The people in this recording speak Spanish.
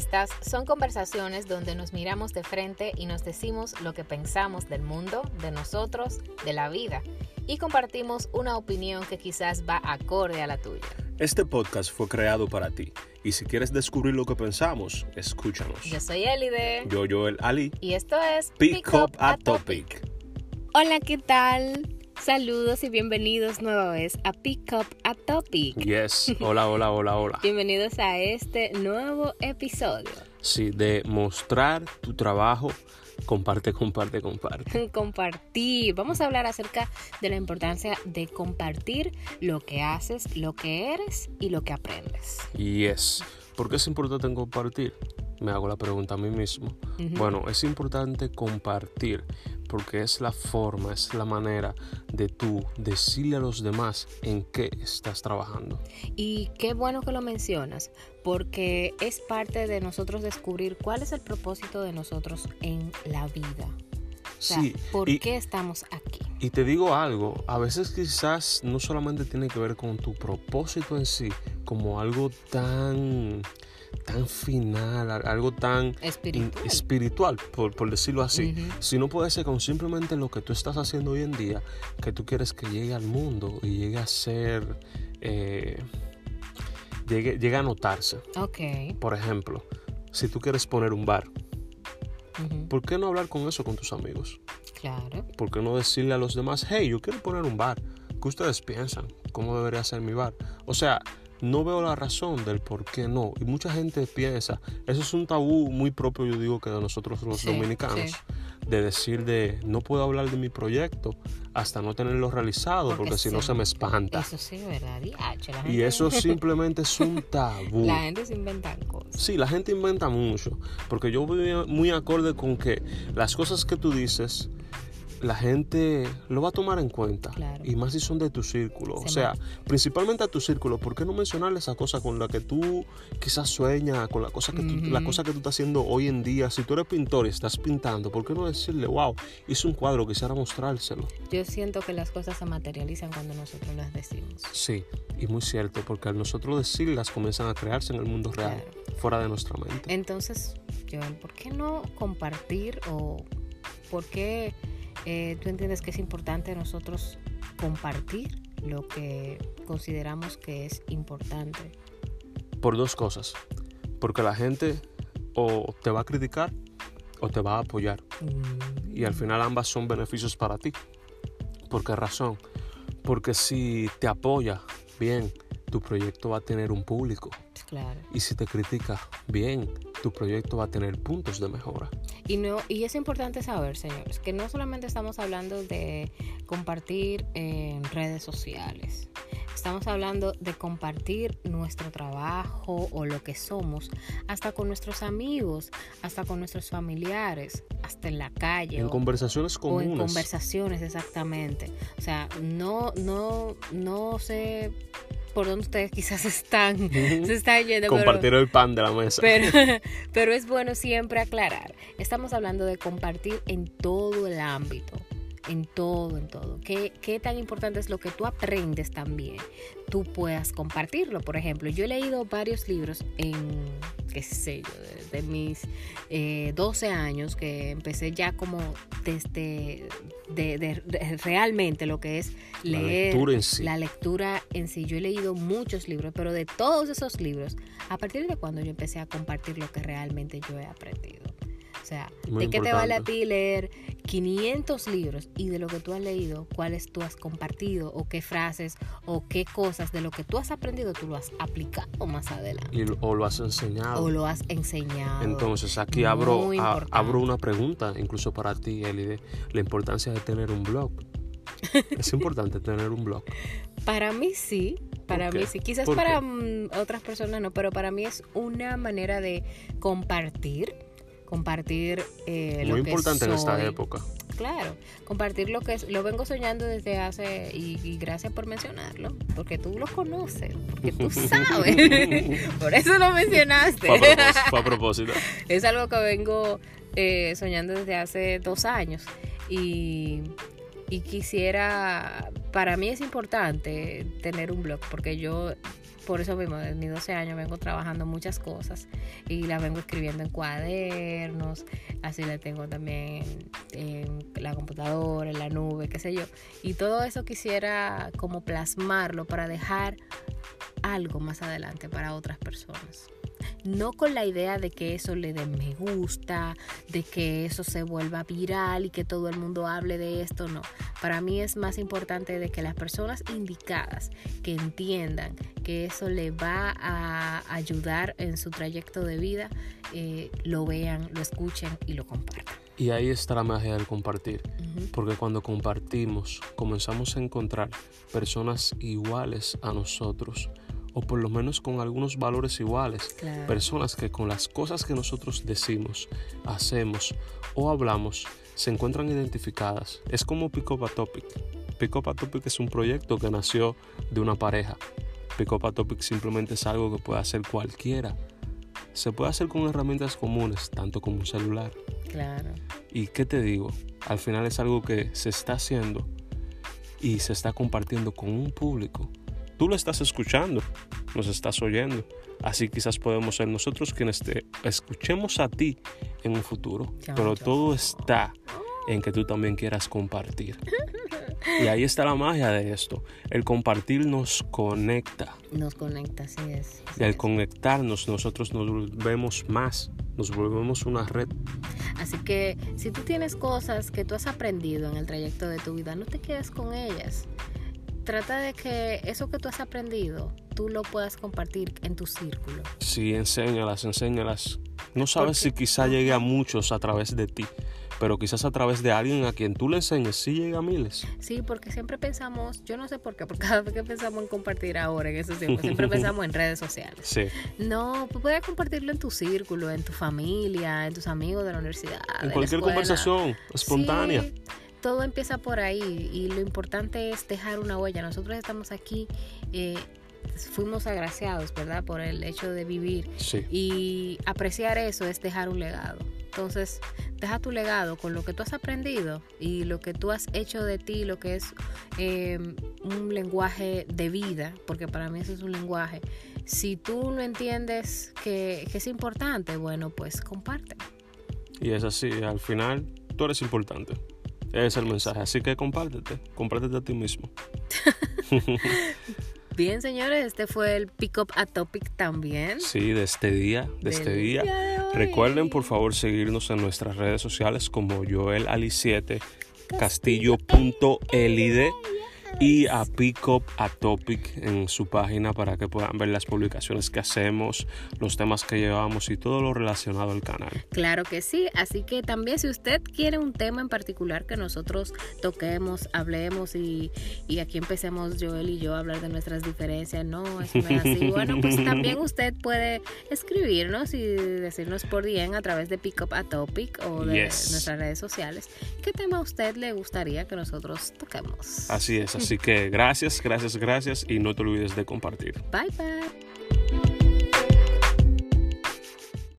Estas son conversaciones donde nos miramos de frente y nos decimos lo que pensamos del mundo, de nosotros, de la vida y compartimos una opinión que quizás va acorde a la tuya. Este podcast fue creado para ti y si quieres descubrir lo que pensamos, escúchanos. Yo soy Elide. Yo, Joel Ali. Y esto es Pick, Up a topic. Hola, ¿qué tal? Saludos y bienvenidos nueva vez a Pick Up a Topic. Yes, hola, hola, hola, hola. Bienvenidos a este nuevo episodio. Sí, de mostrar tu trabajo. Comparte, comparte, comparte. Compartir. Vamos a hablar acerca de la importancia de compartir lo que haces, lo que eres y lo que aprendes. Yes. ¿Por qué es importante compartir? Me hago la pregunta a mí mismo. Bueno, es importante compartir porque es la forma, es la manera de tú decirle a los demás en qué estás trabajando. Y qué bueno que lo mencionas, porque es parte de nosotros descubrir cuál es el propósito de nosotros en la vida. O sea, Sí, ¿por y- qué estamos aquí? Y te digo algo, a veces quizás no solamente tiene que ver con tu propósito en sí, como algo tan, tan final, algo tan Espiritual. espiritual, por, por decirlo así, Ujú. sino puede ser con simplemente lo que tú estás haciendo hoy en día, que tú quieres que llegue al mundo y llegue a ser, eh, llegue, llegue a notarse. Ok. Por ejemplo, si tú quieres poner un bar, ¿por qué no hablar con eso con tus amigos? Claro. ¿Por qué no decirle a los demás, hey, yo quiero poner un bar? ¿Qué ustedes piensan? ¿Cómo debería ser mi bar? O sea, no veo la razón del por qué no. Y mucha gente piensa, eso es un tabú muy propio, yo digo, que de nosotros los Sí, dominicanos, sí. de decir de, no puedo hablar de mi proyecto hasta no tenerlo realizado, porque, si no sí, se me espanta. Eso sí, ¿verdad? La y gente- eso simplemente es un tabú. La gente se inventa cosas. Sí, la gente inventa mucho, porque yo voy muy acorde con que las cosas que tú dices, la gente lo va a tomar en cuenta. Claro. Y más si son de tu círculo. Se o sea, principalmente a tu círculo, ¿por qué no mencionarle esa cosa con la que tú quizás sueñas, con la cosa que tú, la Ujú. cosa que tú estás haciendo hoy en día? Si tú eres pintor y estás pintando, ¿por qué no decirle, wow, hice un cuadro, quisiera mostrárselo? Yo siento que las cosas se materializan cuando nosotros las decimos. Sí, y muy cierto, porque al nosotros decirlas comienzan a crearse en el mundo real, Claro. fuera de nuestra mente. Entonces, Joel, ¿por qué no compartir o por qué eh, tú entiendes que es importante nosotros compartir lo que consideramos que es importante? Por dos cosas. Porque la gente o te va a criticar o te va a apoyar. Mm, Y al final ambas son beneficios para ti. ¿Por qué razón? Porque si te apoya, bien, tu proyecto va a tener un público. Claro. Y si te critica, bien, tu proyecto va a tener puntos de mejora. Y, no, y es importante saber, señores, que no solamente estamos hablando de compartir en redes sociales. Estamos hablando de compartir nuestro trabajo o lo que somos, hasta con nuestros amigos, hasta con nuestros familiares, hasta en la calle. En o- conversaciones o en comunes. conversaciones, exactamente. O sea, no, no, no sé por dónde ustedes quizás están, se están yendo. pero- Compartir el pan de la mesa. pero, pero es bueno siempre aclarar. Estamos hablando de compartir en todo el ámbito. En todo, en todo. ¿Qué, qué tan importante es lo que tú aprendes también? Tú puedas compartirlo. Por ejemplo, yo he leído varios libros en, qué sé yo, desde mis eh, 12 años, que empecé ya como desde de, de- de- realmente lo que es La leer lectura en sí. la lectura en sí. Yo he leído muchos libros, pero de todos esos libros, a partir de cuando yo empecé a compartir lo que realmente yo he aprendido. O sea, Muy ¿de qué te vale a ti leer 500 libros y de lo que tú has leído, cuáles tú has compartido o qué frases o qué cosas de lo que tú has aprendido tú lo has aplicado más adelante Y, o lo has enseñado. o lo has enseñado? Entonces aquí abro, a- abro una pregunta, incluso para ti, Elide, la importancia de tener un blog. es importante tener un blog. Para mí sí, para mí sí. Quizás ¿Por para mm, otras personas no, pero para mí es una manera de compartir, compartir eh, lo Muy que importante en esta época. Claro, compartir lo que es, lo vengo soñando desde hace, y, y gracias por mencionarlo, porque tú lo conoces, porque tú sabes, por eso lo mencionaste. Fue a propósito. fue a propósito. es algo que vengo eh, soñando desde hace dos años y, y quisiera para mí es importante tener un blog porque yo por eso mismo, desde mis 12 años vengo trabajando muchas cosas y las vengo escribiendo en cuadernos, así la tengo también en, la computadora, en la nube, qué sé yo. Y todo eso quisiera como plasmarlo para dejar algo más adelante para otras personas no con la idea de que eso le dé me gusta, de que eso se vuelva viral y que todo el mundo hable de esto, no. Para mí es más importante de que las personas indicadas que entiendan que eso le va a ayudar en su trayecto de vida, eh, lo vean, lo escuchen y lo compartan. Y ahí está la magia del compartir, porque cuando compartimos comenzamos a encontrar personas iguales a nosotros o por lo menos con algunos valores iguales. Personas que con las cosas que nosotros decimos, hacemos o hablamos se encuentran identificadas. Es como Pick Up a Topic. Pick Up a Topic es un proyecto que nació de una pareja. Pick Up a Topic simplemente es algo que puede hacer cualquiera. Se puede hacer con herramientas comunes, tanto como un celular. Claro. ¿Y qué te digo? Al final es algo que se está haciendo y se está compartiendo con un público Tú lo estás escuchando, nos estás oyendo. Así quizás podemos ser nosotros quienes te escuchemos a ti en un futuro. Pero todo está en que tú también quieras compartir. Y ahí está la magia de esto. El compartir nos conecta. Nos conecta, así es. y al conectarnos nosotros nos volvemos más, nos volvemos una red. Así que si tú tienes cosas que tú has aprendido en el trayecto de tu vida, no te quedes con ellas trata de que eso que tú has aprendido, tú lo puedas compartir en tu círculo. Sí, enséñalas, enséñalas. No sabes si quizá llegue a muchos a través de ti, pero quizás a través de alguien a quien tú le enseñes sí llega a miles. Sí, porque siempre pensamos, yo no sé por qué, porque cada vez que pensamos en compartir ahora en esos tiempos, siempre pensamos en redes sociales. Sí. No, pues puedes compartirlo en tu círculo, en tu familia, en tus amigos de la universidad. En cualquier conversación espontánea todo empieza por ahí y lo importante es dejar una huella. Nosotros estamos aquí, eh, fuimos agraciados, ¿verdad? Por el hecho de vivir. Y apreciar eso es dejar un legado. Entonces, deja tu legado con lo que tú has aprendido y lo que tú has hecho de ti, lo que es em, un lenguaje de vida, porque para mí eso es un lenguaje. Si tú no entiendes que, que es importante, bueno, pues comparte. Y es así, al final tú eres importante. Es el mensaje. Así que compártete, compártete a ti mismo. Bien, señores, este fue el Pick Up a Topic también. Sí, de este día, de este día. Recuerden, por favor, seguirnos en nuestras redes sociales como Joel Ali 7 castillo.lid y a Pick Up a Topic en su página para que puedan ver las publicaciones que hacemos, los temas que llevamos y todo lo relacionado al canal. Claro que sí, así que también si usted quiere un tema en particular que nosotros toquemos, hablemos y, aquí empecemos Joel y yo a hablar de nuestras diferencias, no, es así. Bueno, pues también usted puede escribirnos y decirnos por bien a través de Pick Up a Topic o de nuestras redes sociales qué tema a usted le gustaría que nosotros toquemos. Así es. Así que gracias, gracias, gracias y no te olvides de compartir. Bye bye.